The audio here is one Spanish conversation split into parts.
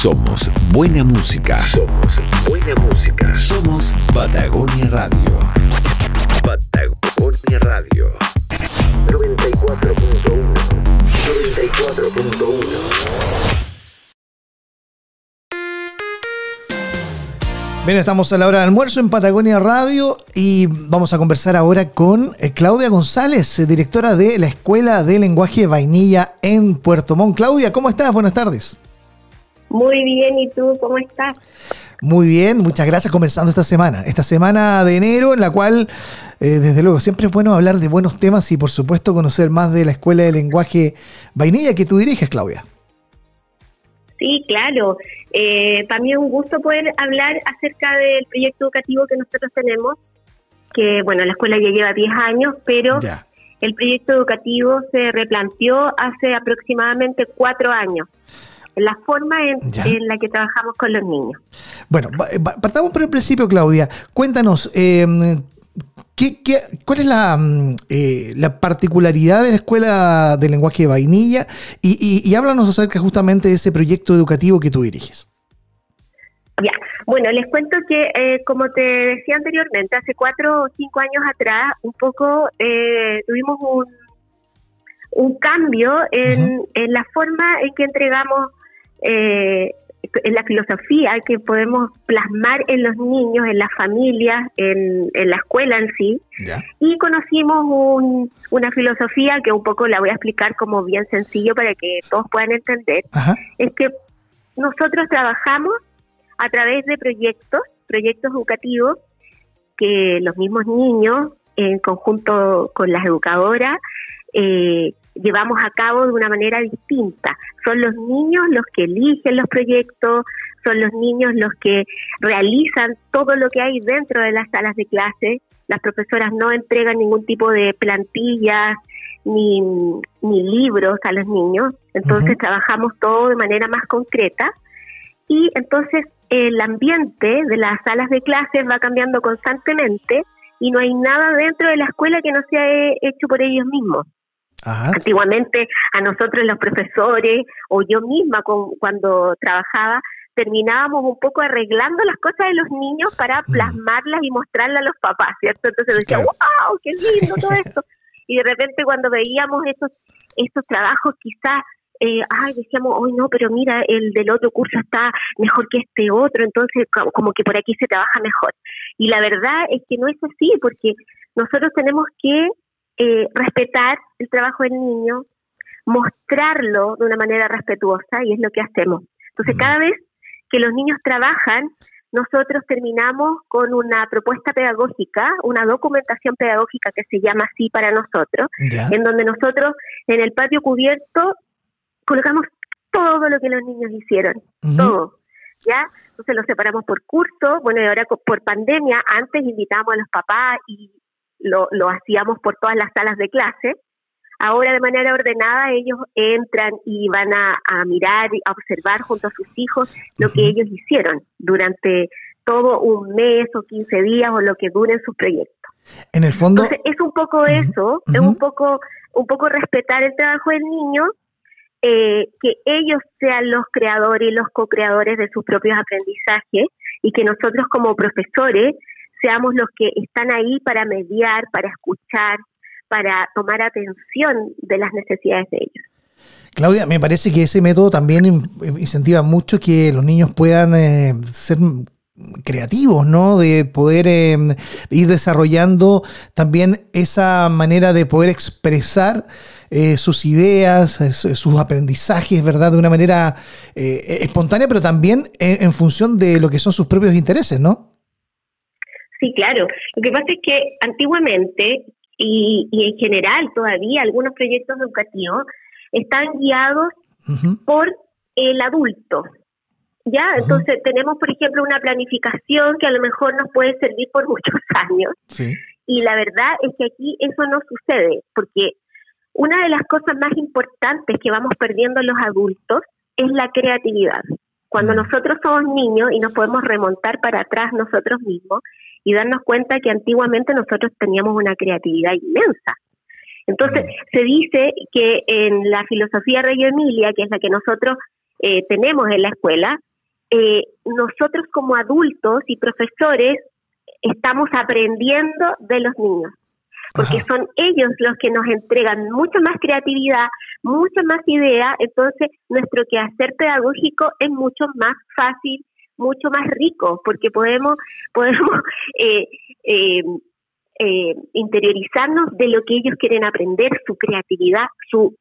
Somos buena música. Somos buena música. Somos Patagonia Radio. Patagonia Radio. 94.1. 94.1. Bien, estamos a la hora de almuerzo en Patagonia Radio y vamos a conversar ahora con eh, Claudia González, eh, directora de la Escuela de Lenguaje Vainilla en Puerto Montt. Claudia, ¿cómo estás? Buenas tardes. Muy bien, ¿y tú cómo estás? Muy bien, muchas gracias. Comenzando esta semana, esta semana de enero en la cual, eh, desde luego, siempre es bueno hablar de buenos temas y por supuesto conocer más de la Escuela de Lenguaje Vainilla que tú diriges, Claudia. Sí, claro. Eh, para mí es un gusto poder hablar acerca del proyecto educativo que nosotros tenemos, que bueno, la escuela ya lleva 10 años, pero el proyecto educativo se replanteó hace aproximadamente 4 años. La forma en, la que trabajamos con los niños. Bueno, partamos por el principio, Claudia. Cuéntanos, eh, ¿Qué, cuál es la, mm, eh, la, particularidad de la Escuela de Lenguaje de Vainilla? Y, y, háblanos acerca justamente de ese proyecto educativo que tú diriges. Ya, bueno, les cuento que, eh, como te decía anteriormente, hace cuatro o cinco años atrás, un poco eh, tuvimos un, un cambio en, en, la forma en que entregamos eh, en la filosofía que podemos plasmar en los niños, en las familias, en, la escuela en sí. Y conocimos una filosofía que un poco la voy a explicar como bien sencillo para que todos puedan entender. Es que nosotros trabajamos a través de proyectos, proyectos educativos, que los mismos niños, en conjunto con las educadoras, eh, llevamos a cabo de una manera distinta. Son los niños los que eligen los proyectos, son los niños los que realizan todo lo que hay dentro de las salas de clase. Las profesoras no entregan ningún tipo de plantillas ni, ni libros a los niños, entonces trabajamos todo de manera más concreta y entonces el ambiente de las salas de clases va cambiando constantemente y no hay nada dentro de la escuela que no sea hecho por ellos mismos. Antiguamente a nosotros los profesores o yo misma cuando trabajaba terminábamos un poco arreglando las cosas de los niños para plasmarlas y mostrarlas a los papás, ¿cierto? Entonces decía, wow, qué lindo todo esto. Y de repente cuando veíamos esos, esos trabajos quizás eh, ay, decíamos, hoy no, pero mira, el del otro curso está mejor que este otro, entonces como que por aquí se trabaja mejor. Y la verdad es que no es así, porque nosotros tenemos que eh, respetar el trabajo del niño, mostrarlo de una manera respetuosa y es lo que hacemos. Entonces, cada vez que los niños trabajan, nosotros terminamos con una propuesta pedagógica, una documentación pedagógica que se llama así para nosotros, en donde nosotros en el patio cubierto colocamos todo lo que los niños hicieron, todo. ¿Ya? Entonces lo separamos por curso, bueno, y ahora por pandemia, antes invitamos a los papás y lo, lo hacíamos por todas las salas de clase. Ahora de manera ordenada ellos entran y van a, mirar y a observar junto a sus hijos lo que ellos hicieron durante todo un mes o 15 días o lo que duren sus proyectos. En el fondo Entonces, es un poco eso, es un poco un poco respetar el trabajo del niño, eh, que ellos sean los creadores y los co-creadores de sus propios aprendizajes y que nosotros como profesores seamos los que están ahí para mediar, para escuchar, para tomar atención de las necesidades de ellos. Claudia, me parece que ese método también incentiva mucho que los niños puedan eh, ser creativos, ¿no? De poder eh, ir desarrollando también esa manera de poder expresar eh, sus ideas, sus aprendizajes, ¿verdad? De una manera espontánea, pero también en, función de lo que son sus propios intereses, ¿no? Sí, claro. Lo que pasa es que antiguamente y, en general todavía algunos proyectos educativos están guiados por el adulto. ¿Ya? Entonces tenemos, por ejemplo, una planificación que a lo mejor nos puede servir por muchos años. Y la verdad es que aquí eso no sucede, porque una de las cosas más importantes que vamos perdiendo los adultos es la creatividad. Cuando mm. nosotros somos niños y nos podemos remontar para atrás nosotros mismos, y darnos cuenta que antiguamente nosotros teníamos una creatividad inmensa. Entonces, se dice que en la filosofía Rey Emilia, que es la que nosotros eh, tenemos en la escuela, eh, nosotros como adultos y profesores estamos aprendiendo de los niños, porque son ellos los que nos entregan mucha más creatividad, mucha más idea, entonces nuestro quehacer pedagógico es mucho más fácil, mucho más rico, porque podemos, podemos eh, eh, eh, interiorizarnos de lo que ellos quieren aprender, su creatividad, su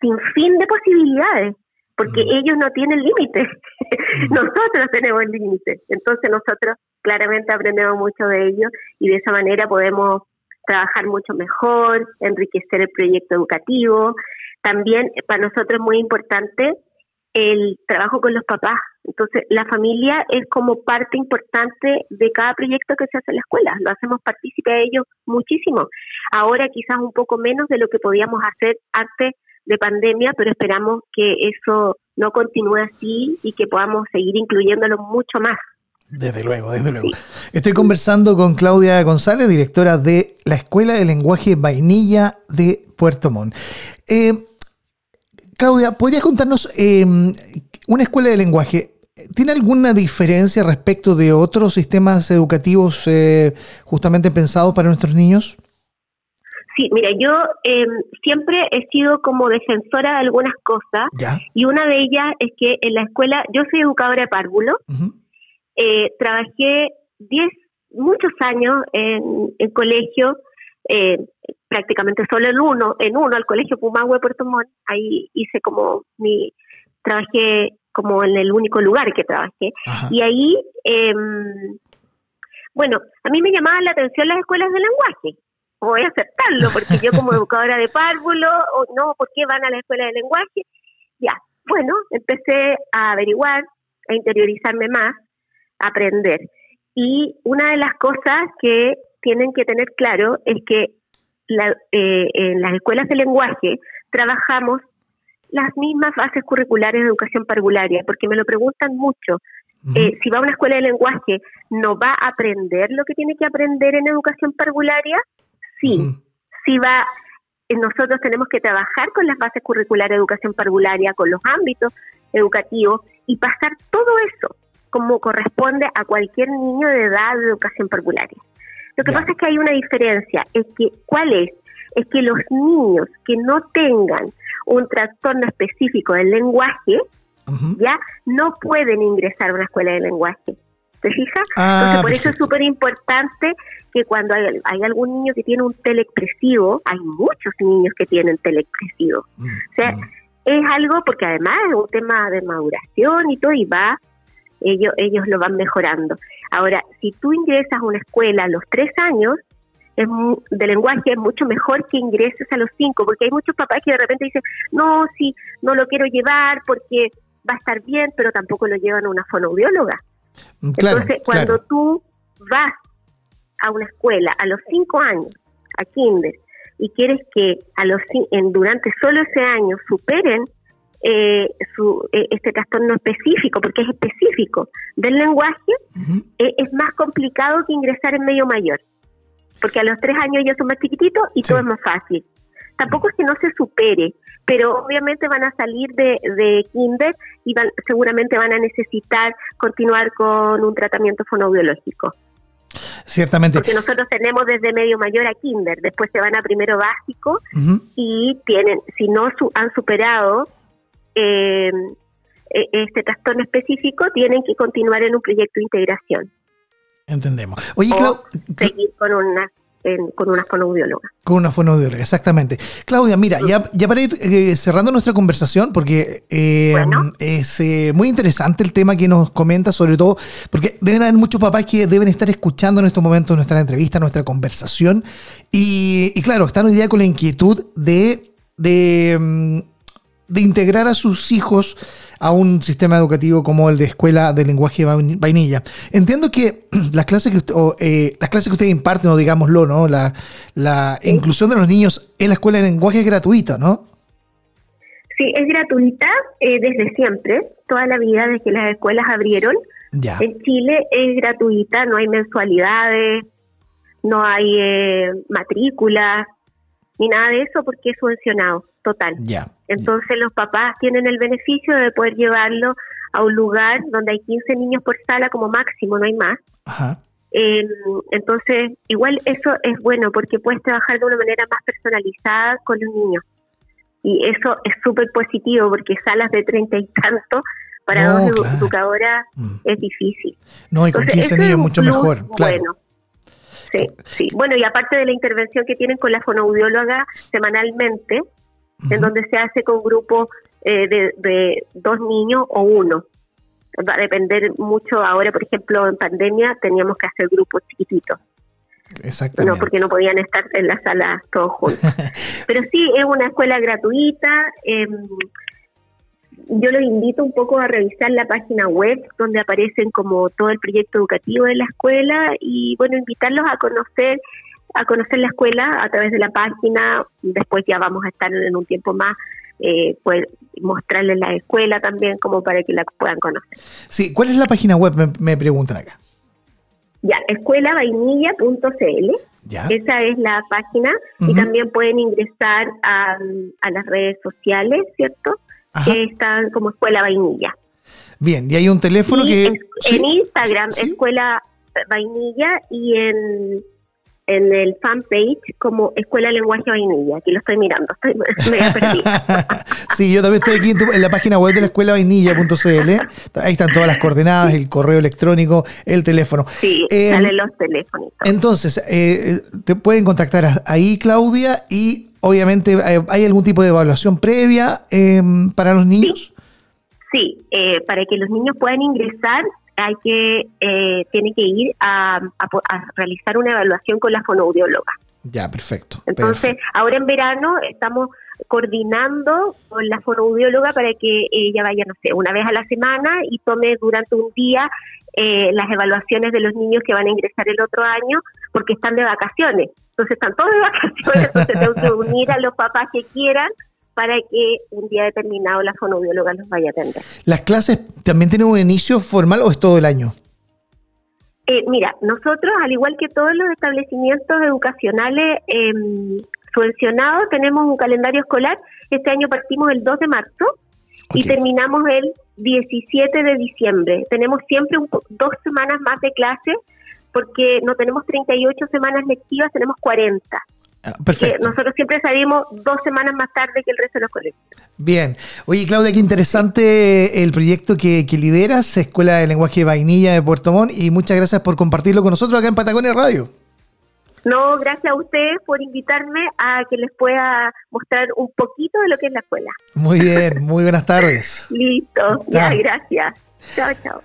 sinfín de posibilidades, porque mm. ellos no tienen límites, mm. nosotros tenemos límites, entonces nosotros claramente aprendemos mucho de ellos y de esa manera podemos trabajar mucho mejor, enriquecer el proyecto educativo. También para nosotros es muy importante el trabajo con los papás. Entonces, la familia es como parte importante de cada proyecto que se hace en la escuela. Lo hacemos partícipe a ellos muchísimo. Ahora quizás un poco menos de lo que podíamos hacer antes de pandemia, pero esperamos que eso no continúe así y que podamos seguir incluyéndolo mucho más. Desde luego, desde luego. Estoy conversando con Claudia González, directora de la Escuela de Lenguaje Vainilla de Puerto Montt. Eh, Claudia, ¿podrías contarnos em, una escuela de lenguaje? ¿Tiene alguna diferencia respecto de otros sistemas educativos eh, justamente pensados para nuestros niños? Sí, mira, yo em, siempre he sido como defensora de algunas cosas y una de ellas es que en la escuela, yo soy educadora de párvulo, eh, trabajé 10, muchos años en, en colegio eh, prácticamente solo en uno, en uno, al Colegio Pumahue Puerto Montt, ahí hice como mi, trabajé como en el único lugar que trabajé. Y ahí, eh, bueno, a mí me llamaban la atención las escuelas de lenguaje. Voy a aceptarlo, porque yo como educadora de párvulo, o no, ¿por qué van a la escuela de lenguaje? Ya, bueno, empecé a averiguar, a interiorizarme más, a aprender. Y una de las cosas que tienen que tener claro es que eh, en las escuelas de lenguaje trabajamos las mismas bases curriculares de educación parvularia, porque me lo preguntan mucho. Eh, si va a una escuela de lenguaje, ¿no va a aprender lo que tiene que aprender en educación parvularia? Sí. Si va, eh, nosotros tenemos que trabajar con las bases curriculares de educación parvularia, con los ámbitos educativos y pasar todo eso como corresponde a cualquier niño de edad de educación parvularia. Lo que pasa es que hay una diferencia, es que ¿cuál es? Es que los niños que no tengan un trastorno específico del lenguaje, ya no pueden ingresar a una escuela de lenguaje. ¿Te fijas? Ah, Entonces, por eso es súper importante que cuando hay, algún niño que tiene un teleexpresivo, hay muchos niños que tienen teleexpresivo. Mm, o sea, mm. es algo porque además es un tema de maduración y todo, y va, ellos, ellos lo van mejorando. Ahora, si tú ingresas a una escuela a los tres años, es de lenguaje es mucho mejor que ingreses a los cinco, porque hay muchos papás que de repente dicen, no, sí, no lo quiero llevar porque va a estar bien, pero tampoco lo llevan a una fonoaudióloga. Mm, Entonces, cuando tú vas a una escuela a los cinco años, a kinder, y quieres que a los en, durante solo ese año superen eh, su, eh, este trastorno específico, porque es específico del lenguaje, eh, es más complicado que ingresar en medio mayor, porque a los tres años ellos son más chiquititos y todo es más fácil. Tampoco es que no se supere, pero obviamente van a salir de, de kinder y van, seguramente van a necesitar continuar con un tratamiento fonoaudiológico. Ciertamente. Porque nosotros tenemos desde medio mayor a kinder, después se van a primero básico y tienen, si no han superado eh, e-, este trastorno específico tienen que continuar en un proyecto de integración. Entendemos. Oye, seguir con una con una fonoaudióloga. Con una fonoaudióloga, exactamente. Claudia, mira, ya, ya para ir eh, cerrando nuestra conversación, porque eh, es eh, muy interesante el tema que nos comenta, sobre todo porque deben haber muchos papás que deben estar escuchando en estos momentos nuestra entrevista, nuestra conversación, y, y claro, están hoy día con la inquietud de, de mm, de integrar a sus hijos a un sistema educativo como el de escuela de lenguaje vainilla. Entiendo que las clases que, eh, las clases que ustedes imparten, o digámoslo, ¿no? La, la inclusión de los niños en la escuela de lenguaje es gratuita, ¿no? Sí, es gratuita eh, desde siempre, toda la vida desde que las escuelas abrieron. En Chile es gratuita, no hay mensualidades, no hay eh, matrículas, ni nada de eso porque es subvencionado. Total. Entonces los papás tienen el beneficio de poder llevarlo a un lugar donde hay 15 niños por sala como máximo, no hay más. Eh, entonces, igual eso es bueno porque puedes trabajar de una manera más personalizada con los niños. Y eso es súper positivo porque salas de treinta y tanto para dos educadoras mm. es difícil. No, y con 15 niños mucho mejor. Bueno. Sí, sí. Bueno, y aparte de la intervención que tienen con la fonoaudióloga semanalmente, en donde se hace con grupos eh, de, dos niños o uno. Va a depender mucho ahora, por ejemplo, en pandemia teníamos que hacer grupos chiquititos. Exactamente. No, porque no podían estar en la sala todos juntos. Pero sí, es una escuela gratuita. Eh, yo los invito un poco a revisar la página web donde aparecen como todo el proyecto educativo de la escuela y bueno, invitarlos a conocer a conocer la escuela a través de la página, después ya vamos a estar en un tiempo más eh, pues mostrarles la escuela también como para que la puedan conocer. Sí, ¿cuál es la página web? Me, preguntan acá. Ya, escuelavainilla.cl. Esa es la página y también pueden ingresar a, a las redes sociales, ¿cierto? que están como Escuela Vainilla. Bien, y hay un teléfono que... En, Instagram, Escuela Vainilla, y en, en el fanpage como Escuela Lenguaje Vainilla. Aquí lo estoy mirando, estoy medio perdida. sí, yo también estoy aquí en, la página web de la escuela vainilla.cl. Ahí están todas las coordenadas, el correo electrónico, el teléfono. Sí, eh, salen los teléfonos. Entonces, eh, te pueden contactar ahí, Claudia, y obviamente, eh, ¿hay algún tipo de evaluación previa em, para los niños? Sí, eh, para que los niños puedan ingresar hay que eh, tiene que ir a, realizar una evaluación con la fonoaudióloga. Ya, perfecto. Entonces, ahora en verano estamos coordinando con la fonoaudióloga para que ella vaya, no sé, una vez a la semana y tome durante un día eh, las evaluaciones de los niños que van a ingresar el otro año porque están de vacaciones. Entonces están todos de vacaciones, entonces tengo que unir a los papás que quieran para que un día determinado la fonoaudióloga los vaya a atender. ¿Las clases también tienen un inicio formal o es todo el año? Eh, mira, nosotros, al igual que todos los establecimientos educacionales eh, subvencionados, tenemos un calendario escolar. Este año partimos el 2 de marzo y terminamos el 17 de diciembre. Tenemos siempre dos semanas más de clases porque no tenemos 38 semanas lectivas, tenemos 40. Ah, perfecto. nosotros siempre salimos dos semanas más tarde que el resto de los colegios. Bien. Oye, Claudia, qué interesante el proyecto que, lideras, Escuela de Lenguaje Vainilla de Puerto Montt, y muchas gracias por compartirlo con nosotros acá en Patagonia Radio. No, gracias a ustedes por invitarme a que les pueda mostrar un poquito de lo que es la escuela. Muy bien, muy buenas tardes. Listo, ya, gracias. Chao, chao.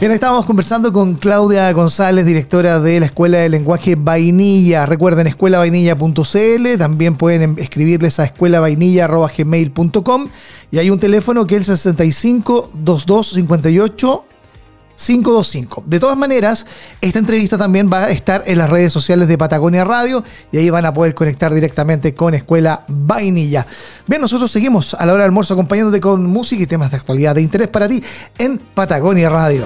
Bien, estábamos conversando con Claudia González, directora de la Escuela de Lenguaje Vainilla. Recuerden escuelavainilla.cl, también pueden escribirles a escuelavainilla.gmail.com y hay un teléfono que es el 65 22 58 525. De todas maneras, esta entrevista también va a estar en las redes sociales de Patagonia Radio y ahí van a poder conectar directamente con Escuela Vainilla. Bien, nosotros seguimos a la hora del almuerzo acompañándote con música y temas de actualidad de interés para ti en Patagonia Radio.